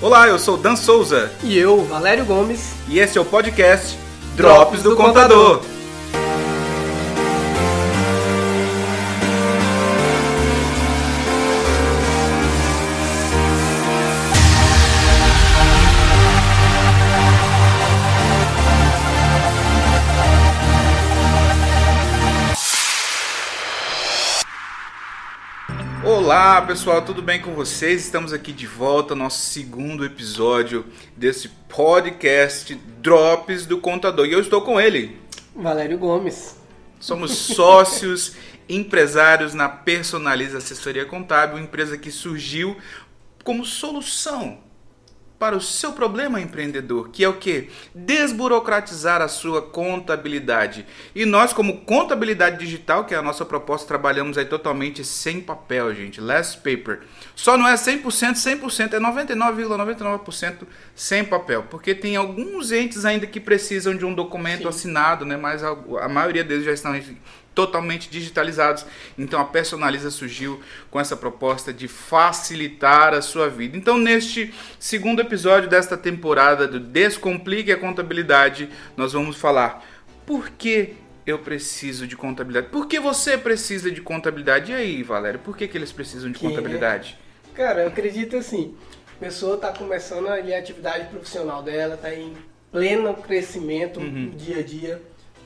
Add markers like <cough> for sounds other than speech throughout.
Olá, eu sou Dan Souza. E eu, Valério Gomes. E esse é o podcast Drops, do, do, Contador. Contador. Olá pessoal, tudo bem com vocês? Estamos aqui de volta, nosso segundo episódio desse podcast Drops do Contador. E eu estou com ele, Valério Gomes. Somos sócios, empresários na Personaliza Assessoria Contábil, empresa que surgiu como solução para o seu problema empreendedor, que é o que? Desburocratizar a sua contabilidade. E nós, como contabilidade digital, que é a nossa proposta, trabalhamos aí totalmente sem papel, gente. Less paper. Só não é 100%, 100%, é 99,99% ,99 sem papel. Porque tem alguns entes ainda que precisam de um documento Sim. assinado, né? Mas a, a maioria deles já estão totalmente digitalizados. Então a Personaliza surgiu com essa proposta de facilitar a sua vida. Então neste segundo episódio desta temporada do Descomplique a Contabilidade, nós vamos falar por que eu preciso de contabilidade. Por que você precisa de contabilidade? E aí, Valério, por que, que eles precisam de que contabilidade? Cara, eu acredito assim, a pessoa está começando ali a atividade profissional dela, está em pleno crescimento uhum. dia a dia,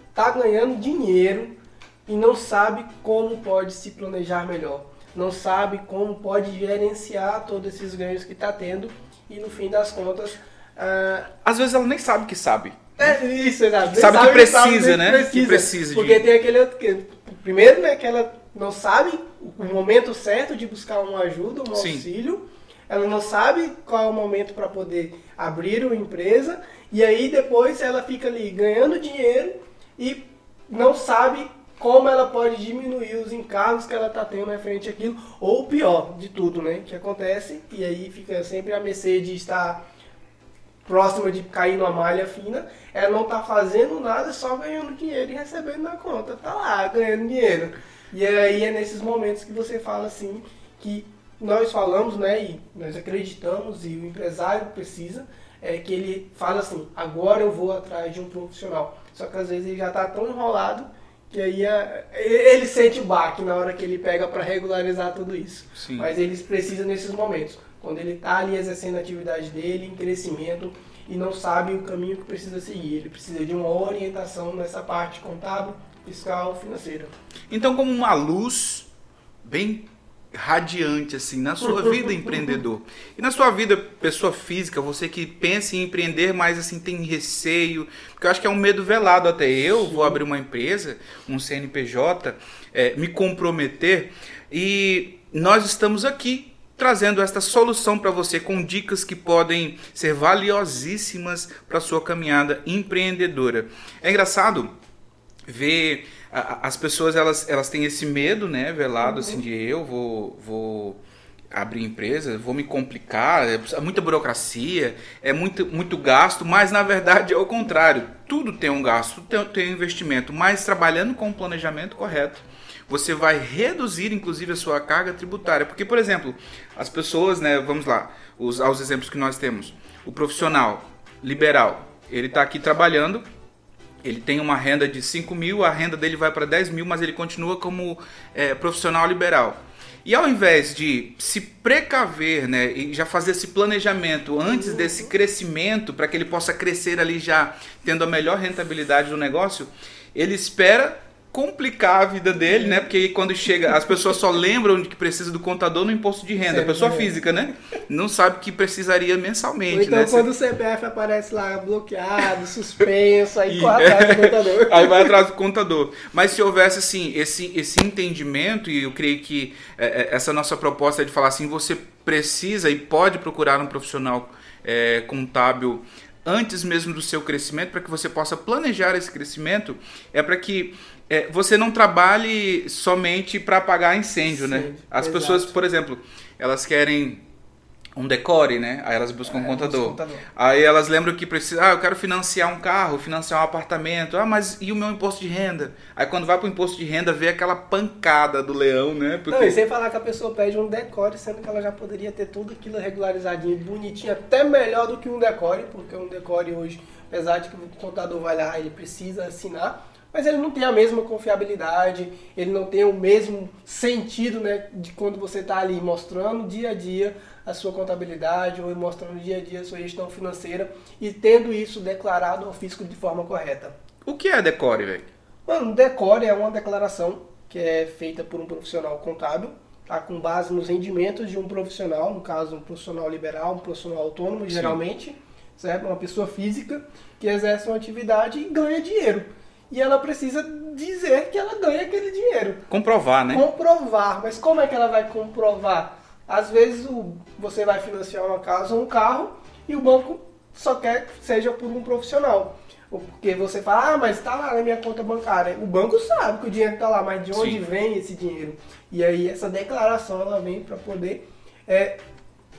está ganhando dinheiro, e não sabe como pode se planejar melhor, não sabe como pode gerenciar todos esses ganhos que está tendo e no fim das contas. Uh... Às vezes ela nem sabe que sabe. É, isso, exato. Sabe, sabe que precisa, sabe, né? Precisa, que precisa porque de... tem aquele que, primeiro, né, que ela não sabe o momento certo de buscar uma ajuda, um Sim. auxílio. Ela não sabe qual é o momento para poder abrir uma empresa e aí depois ela fica ali ganhando dinheiro e não sabe como ela pode diminuir os encargos que ela está tendo referente àquilo, ou pior de tudo, né, que acontece, e aí fica sempre a mercê de estar próxima de cair numa malha fina, ela não está fazendo nada, só ganhando dinheiro e recebendo na conta, tá lá ganhando dinheiro. E aí é nesses momentos que você fala assim, que nós falamos, né, e nós acreditamos, e o empresário precisa, é que ele fala assim, agora eu vou atrás de um profissional. Só que às vezes ele já está tão enrolado que aí é, ele sente o baque na hora que ele pega para regularizar tudo isso. Sim. Mas eles precisam nesses momentos, quando ele está ali exercendo a atividade dele, em crescimento, e não sabe o caminho que precisa seguir. Ele precisa de uma orientação nessa parte contábil, fiscal, financeira. Então, como uma luz bem radiante assim na sua vida empreendedor e na sua vida pessoa física você que pensa em empreender mas assim tem receio porque eu acho que é um medo velado até eu Sim. vou abrir uma empresa um CNPJ é, me comprometer e nós estamos aqui trazendo esta solução para você com dicas que podem ser valiosíssimas para sua caminhada empreendedora é engraçado ver as pessoas elas, elas têm esse medo, né, velado, assim, de eu vou, vou abrir empresa, vou me complicar, é muita burocracia, é muito, muito gasto, mas na verdade é o contrário. Tudo tem um gasto, tem, tem um investimento, mas trabalhando com o planejamento correto, você vai reduzir inclusive a sua carga tributária. Porque, por exemplo, as pessoas, né, vamos lá, os, aos exemplos que nós temos. O profissional liberal, ele está aqui trabalhando, ele tem uma renda de 5 mil, a renda dele vai para 10 mil, mas ele continua como é, profissional liberal. E ao invés de se precaver né, e já fazer esse planejamento antes desse crescimento, para que ele possa crescer ali já tendo a melhor rentabilidade do negócio, ele espera complicar a vida dele, né? Porque quando chega, as pessoas só lembram de que precisa do contador no imposto de renda, a pessoa é. física, né? Não sabe que precisaria mensalmente, Ou então né? quando o CPF aparece lá bloqueado, suspenso, aí <laughs> corre atrás do contador. <laughs> aí vai atrás do contador. Mas se houvesse assim esse esse entendimento e eu creio que é, é, essa nossa proposta é de falar assim, você precisa e pode procurar um profissional é, contábil antes mesmo do seu crescimento, para que você possa planejar esse crescimento, é para que é, você não trabalhe somente para apagar incêndio, né? Sim, né? As exato. pessoas, por exemplo, elas querem um decore, né? Aí elas buscam é, um contador. contador. Aí elas lembram que precisa, ah, eu quero financiar um carro, financiar um apartamento. Ah, mas e o meu imposto de renda? Aí quando vai pro imposto de renda, vê aquela pancada do leão, né? Porque... Não, e sem falar que a pessoa pede um decore, sendo que ela já poderia ter tudo aquilo regularizadinho, bonitinho, até melhor do que um decore, porque um decore hoje, apesar de que o contador vai lá, ele precisa assinar, mas ele não tem a mesma confiabilidade, ele não tem o mesmo sentido né, de quando você está ali mostrando dia a dia a sua contabilidade ou mostrando dia a dia a sua gestão financeira e tendo isso declarado ao fisco de forma correta. O que é decore, velho? Mano, decore é uma declaração que é feita por um profissional contábil, tá? com base nos rendimentos de um profissional, no caso um profissional liberal, um profissional autônomo, Sim. geralmente, certo? uma pessoa física que exerce uma atividade e ganha dinheiro. E ela precisa dizer que ela ganha aquele dinheiro. Comprovar, né? Comprovar. Mas como é que ela vai comprovar? Às vezes o, você vai financiar uma casa ou um carro e o banco só quer que seja por um profissional. Porque você fala, ah, mas está lá na minha conta bancária. O banco sabe que o dinheiro está lá, mas de onde Sim. vem esse dinheiro? E aí essa declaração ela vem para poder é,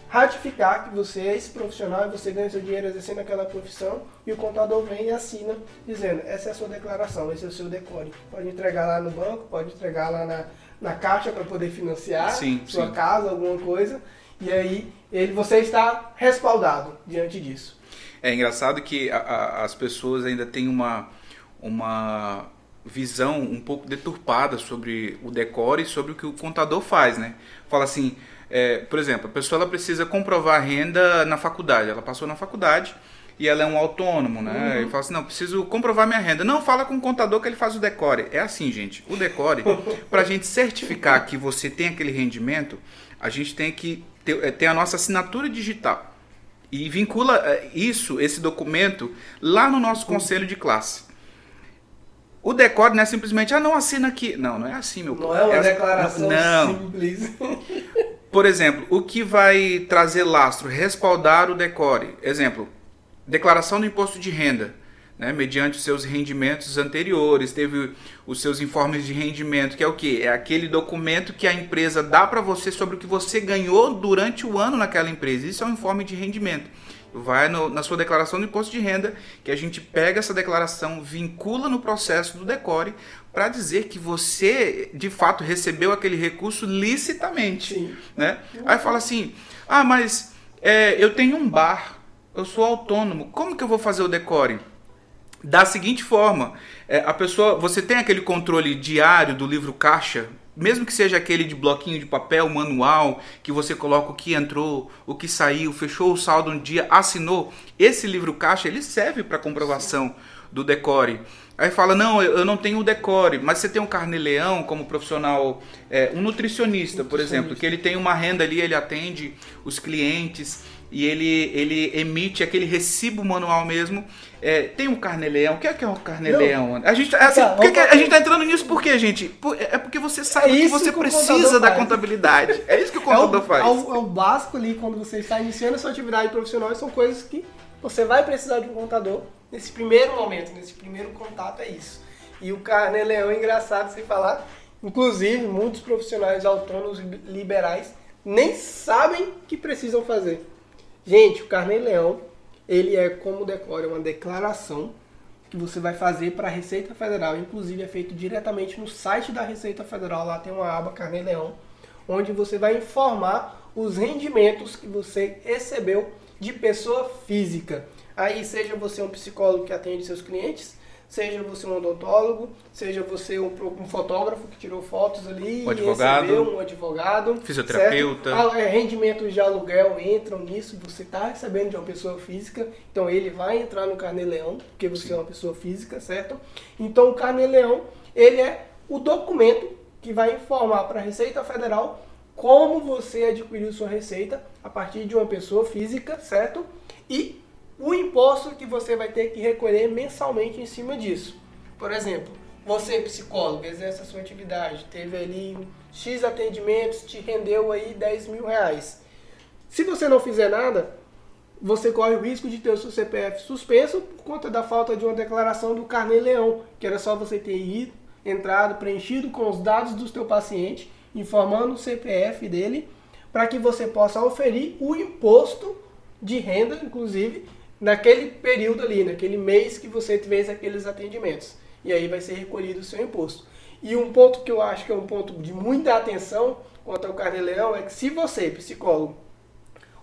ratificar que você é esse profissional e você ganha seu dinheiro exercendo aquela profissão e o contador vem e assina dizendo, essa é a sua declaração, esse é o seu decore. Pode entregar lá no banco, pode entregar lá na, na caixa para poder financiar sim, sua sim. casa, alguma coisa, e aí ele, você está respaldado diante disso. É engraçado que a, a, as pessoas ainda têm uma, uma visão um pouco deturpada sobre o decore e sobre o que o contador faz, né? Fala assim, é, por exemplo, a pessoa ela precisa comprovar a renda na faculdade, ela passou na faculdade, e ela é um autônomo, né? Uhum. E fala assim, não, preciso comprovar minha renda. Não, fala com o contador que ele faz o decore. É assim, gente. O decore, <laughs> para a gente certificar que você tem aquele rendimento, a gente tem que ter, é, ter a nossa assinatura digital. E vincula é, isso, esse documento, lá no nosso conselho de classe. O decore não é simplesmente, ah, não assina aqui. Não, não é assim, meu Não é uma é, declaração não. simples. <laughs> Por exemplo, o que vai trazer lastro, respaldar o decore. Exemplo, declaração do imposto de renda, né, mediante os seus rendimentos anteriores, teve os seus informes de rendimento, que é o que? É aquele documento que a empresa dá para você sobre o que você ganhou durante o ano naquela empresa. Isso é um informe de rendimento. Vai no, na sua declaração do imposto de renda, que a gente pega essa declaração, vincula no processo do decore, para dizer que você de fato recebeu aquele recurso licitamente. Sim. Né? Aí fala assim: ah, mas é, eu tenho um bar eu sou autônomo. Como que eu vou fazer o decore? Da seguinte forma, é, a pessoa, você tem aquele controle diário do livro caixa, mesmo que seja aquele de bloquinho de papel, manual, que você coloca o que entrou, o que saiu, fechou o saldo um dia, assinou. Esse livro caixa ele serve para comprovação do decore. Aí fala, não, eu não tenho o decore, mas você tem um carne-leão como profissional, é, um nutricionista, por exemplo, que ele tem uma renda ali, ele atende os clientes e ele, ele emite aquele recibo manual mesmo. É, tem um carneleão. O que é que é um carneleão? A gente, assim, tá, que que a gente tá entrando nisso por quê, gente? É porque você sabe é que você que precisa da contabilidade. É isso que o contador é o, faz. É o, é o, básico ali quando você está iniciando a sua atividade profissional. São coisas que você vai precisar de um contador nesse primeiro momento, nesse primeiro contato. É isso. E o carneleão é engraçado sem falar. Inclusive, muitos profissionais autônomos liberais nem sabem que precisam fazer. Gente, o Carnê-Leão, ele é como decora, uma declaração que você vai fazer para a Receita Federal. Inclusive é feito diretamente no site da Receita Federal. Lá tem uma aba Carnê-Leão, onde você vai informar os rendimentos que você recebeu de pessoa física. Aí seja você um psicólogo que atende seus clientes, seja você um odontólogo, seja você um, um fotógrafo que tirou fotos ali, um advogado, recebeu, um advogado, fisioterapeuta, ah, é, rendimentos de aluguel entram nisso, você está recebendo de uma pessoa física, então ele vai entrar no Carnê-Leão, porque você Sim. é uma pessoa física, certo? Então o Carnê-Leão, ele é o documento que vai informar para a Receita Federal como você adquiriu sua receita a partir de uma pessoa física, certo? E o imposto que você vai ter que recolher mensalmente em cima disso. Por exemplo, você, psicólogo, exerce a sua atividade, teve ali X atendimentos, te rendeu aí 10 mil reais. Se você não fizer nada, você corre o risco de ter o seu CPF suspenso por conta da falta de uma declaração do Carnê Leão, que era só você ter ido, entrado, preenchido com os dados do seu paciente, informando o CPF dele, para que você possa oferir o imposto de renda, inclusive, naquele período ali, naquele mês que você fez aqueles atendimentos. E aí vai ser recolhido o seu imposto. E um ponto que eu acho que é um ponto de muita atenção quanto ao carnê-leão é que se você, psicólogo,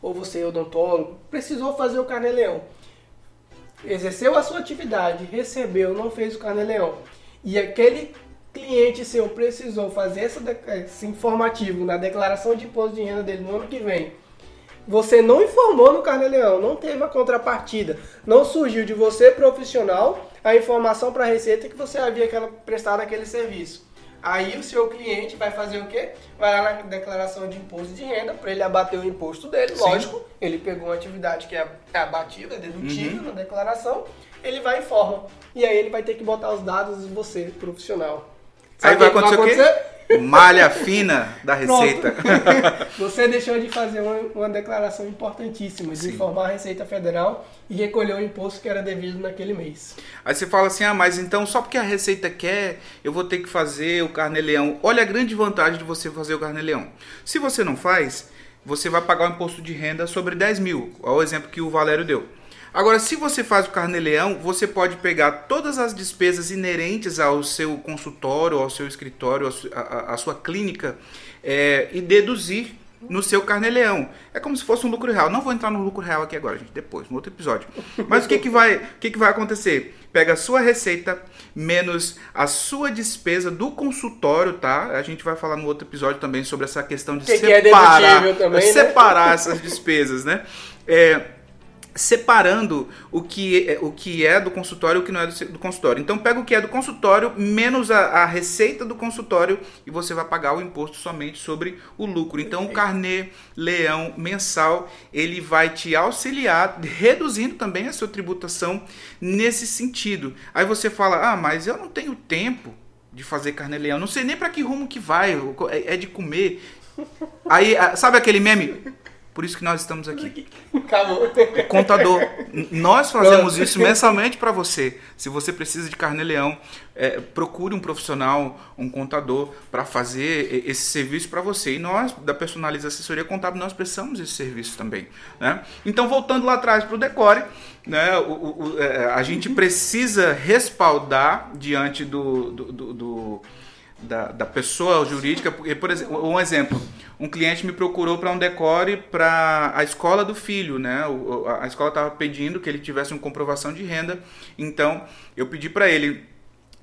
ou você, odontólogo, precisou fazer o carnê-leão, exerceu a sua atividade, recebeu, não fez o carnê-leão, e aquele cliente seu precisou fazer essa, esse informativo na declaração de imposto de renda dele no ano que vem, você não informou no carnê-leão, não teve a contrapartida, não surgiu de você profissional a informação para a Receita que você havia prestado aquele serviço. Aí o seu cliente vai fazer o quê? Vai lá na declaração de imposto de renda para ele abater o imposto dele, Sim. lógico. Ele pegou uma atividade que é, é abatida, é dedutível uhum. na declaração, ele vai e informa. E aí ele vai ter que botar os dados de você, profissional. Sabe aí vai acontecer, vai acontecer o quê? Malha fina da receita. <laughs> Você deixou de fazer uma, uma declaração importantíssima, de Sim. informar a Receita Federal e recolher o imposto que era devido naquele mês. Aí você fala assim: ah, mas então só porque a Receita quer, eu vou ter que fazer o carnê-leão. Olha a grande vantagem de você fazer o carnê-leão. Se você não faz, você vai pagar o imposto de renda sobre 10 mil. Olha o exemplo que o Valério deu. Agora, se você faz o carnê-leão, você pode pegar todas as despesas inerentes ao seu consultório, ao seu escritório, à sua clínica é, e deduzir no seu carnê-leão. É como se fosse um lucro real. Não vou entrar no lucro real aqui agora, gente, depois, no outro episódio. Mas o que, que, vai, o que, que vai acontecer? Pega a sua receita menos a sua despesa do consultório, tá? A gente vai falar no outro episódio também sobre essa questão de que separar, que é também, né? separar essas despesas, né? É, separando o que, é, o que é do consultório e o que não é do, do consultório. Então pega o que é do consultório menos a, a, receita do consultório e você vai pagar o imposto somente sobre o lucro. Então o carnê leão mensal ele vai te auxiliar reduzindo também a sua tributação nesse sentido. Aí você fala: "Ah, mas eu não tenho tempo de fazer carnê leão, não sei nem para que rumo que vai, é, é de comer". Aí, sabe aquele meme? Por isso que nós estamos aqui. Acabou. Contador. Nós fazemos isso mensalmente para você. Se você precisa de carne-leão, é, procure um profissional, um contador, para fazer esse serviço para você. E nós, da Personaliza Assessoria Contábil, nós precisamos desse serviço também. Né? Então, voltando lá atrás para o Decore, né, o, o, é, a gente precisa respaldar diante do, do, do, do da, da pessoa jurídica. Por exemplo, um exemplo, um cliente me procurou para um decore para a escola do filho, né? A escola estava pedindo que ele tivesse uma comprovação de renda, então eu pedi para ele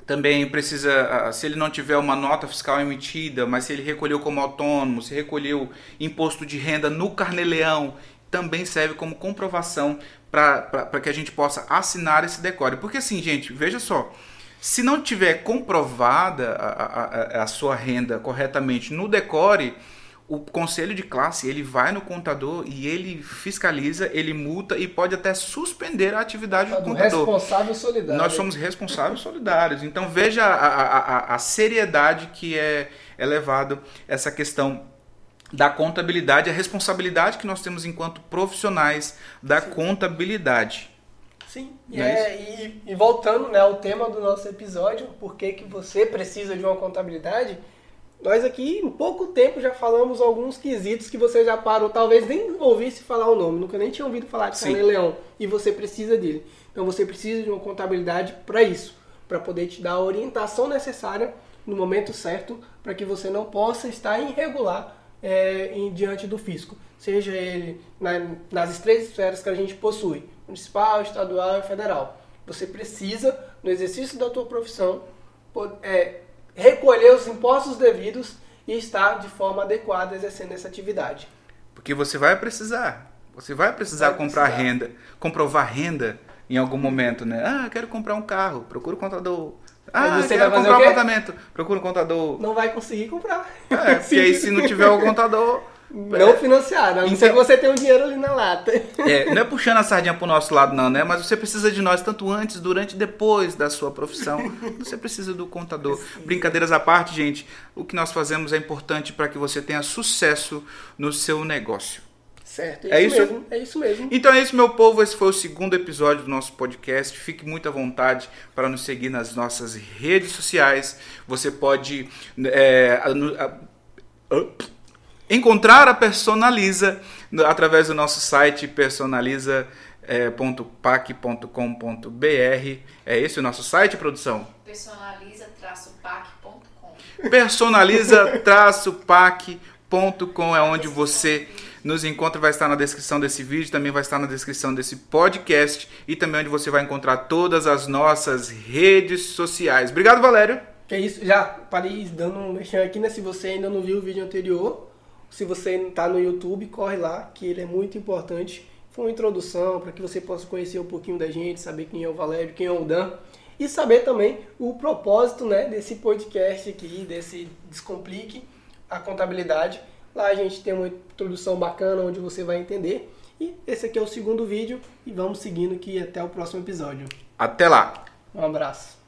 também precisa, se ele não tiver uma nota fiscal emitida, mas se ele recolheu como autônomo, se recolheu imposto de renda no carneleão, também serve como comprovação para que a gente possa assinar esse decore. Porque assim, gente, veja só, se não tiver comprovada a, a, a sua renda corretamente no decore, o conselho de classe ele vai no contador e ele fiscaliza, ele multa e pode até suspender a atividade do, do contador. Responsável solidário. Nós somos responsáveis solidários. Então veja a, a, a, a seriedade que é, é levado essa questão da contabilidade, a responsabilidade que nós temos enquanto profissionais da Sim. contabilidade. Sim, e, é, é e, e, voltando né, ao tema do nosso episódio, por que, que você precisa de uma contabilidade, nós aqui em pouco tempo já falamos alguns quesitos que você já parou, talvez nem ouvisse falar o nome, nunca nem tinha ouvido falar de Carne Leão, e você precisa dele. Então você precisa de uma contabilidade para isso, para poder te dar a orientação necessária no momento certo, para que você não possa estar irregular é, em, diante do fisco, seja ele na, nas três esferas que a gente possui municipal, estadual e federal. Você precisa, no exercício da tua profissão, é, recolher os impostos devidos e estar de forma adequada exercendo essa atividade. Porque você vai precisar. Você vai precisar vai comprar precisar. renda, comprovar renda em algum momento, né? Ah, quero comprar um carro, procura um contador. Ah, você quero comprar um apartamento, procura um contador. Não vai conseguir comprar. É, porque aí se não tiver o contador, não é. financiar, não então, que você tem um dinheiro ali na lata. É, <laughs> não é puxando a sardinha pro nosso lado, não, né? Mas você precisa de nós tanto antes, durante e depois da sua profissão. Você precisa do contador. Sim. Brincadeiras à parte, gente, o que nós fazemos é importante para que você tenha sucesso no seu negócio. Certo, é, é isso, mesmo. É isso mesmo. Então é isso, meu povo. Esse foi o segundo episódio do nosso podcast. Fique muito à vontade para nos seguir nas nossas redes sociais. Você pode. É, encontrar a Personaliza através do nosso site personaliza.pac.com.br. É esse o nosso site, produção? Personaliza-pac.com. Personaliza-pac.com é onde você nos encontra, vai estar na descrição desse vídeo, também vai estar na descrição desse podcast e também onde você vai encontrar todas as nossas redes sociais. Obrigado, Valério. Que é isso, já parei dando um mexendo aqui, né? Se você ainda não viu o vídeo anterior, se você está no YouTube, corre lá, que ele é muito importante. Foi uma introdução para que você possa conhecer um pouquinho da gente, saber quem é o Valério, quem é o Dan e saber também o propósito né, desse podcast aqui, desse Descomplique a Contabilidade. Lá a gente tem uma introdução bacana onde você vai entender. E esse aqui é o segundo vídeo e vamos seguindo aqui até o próximo episódio. Até lá! Um abraço.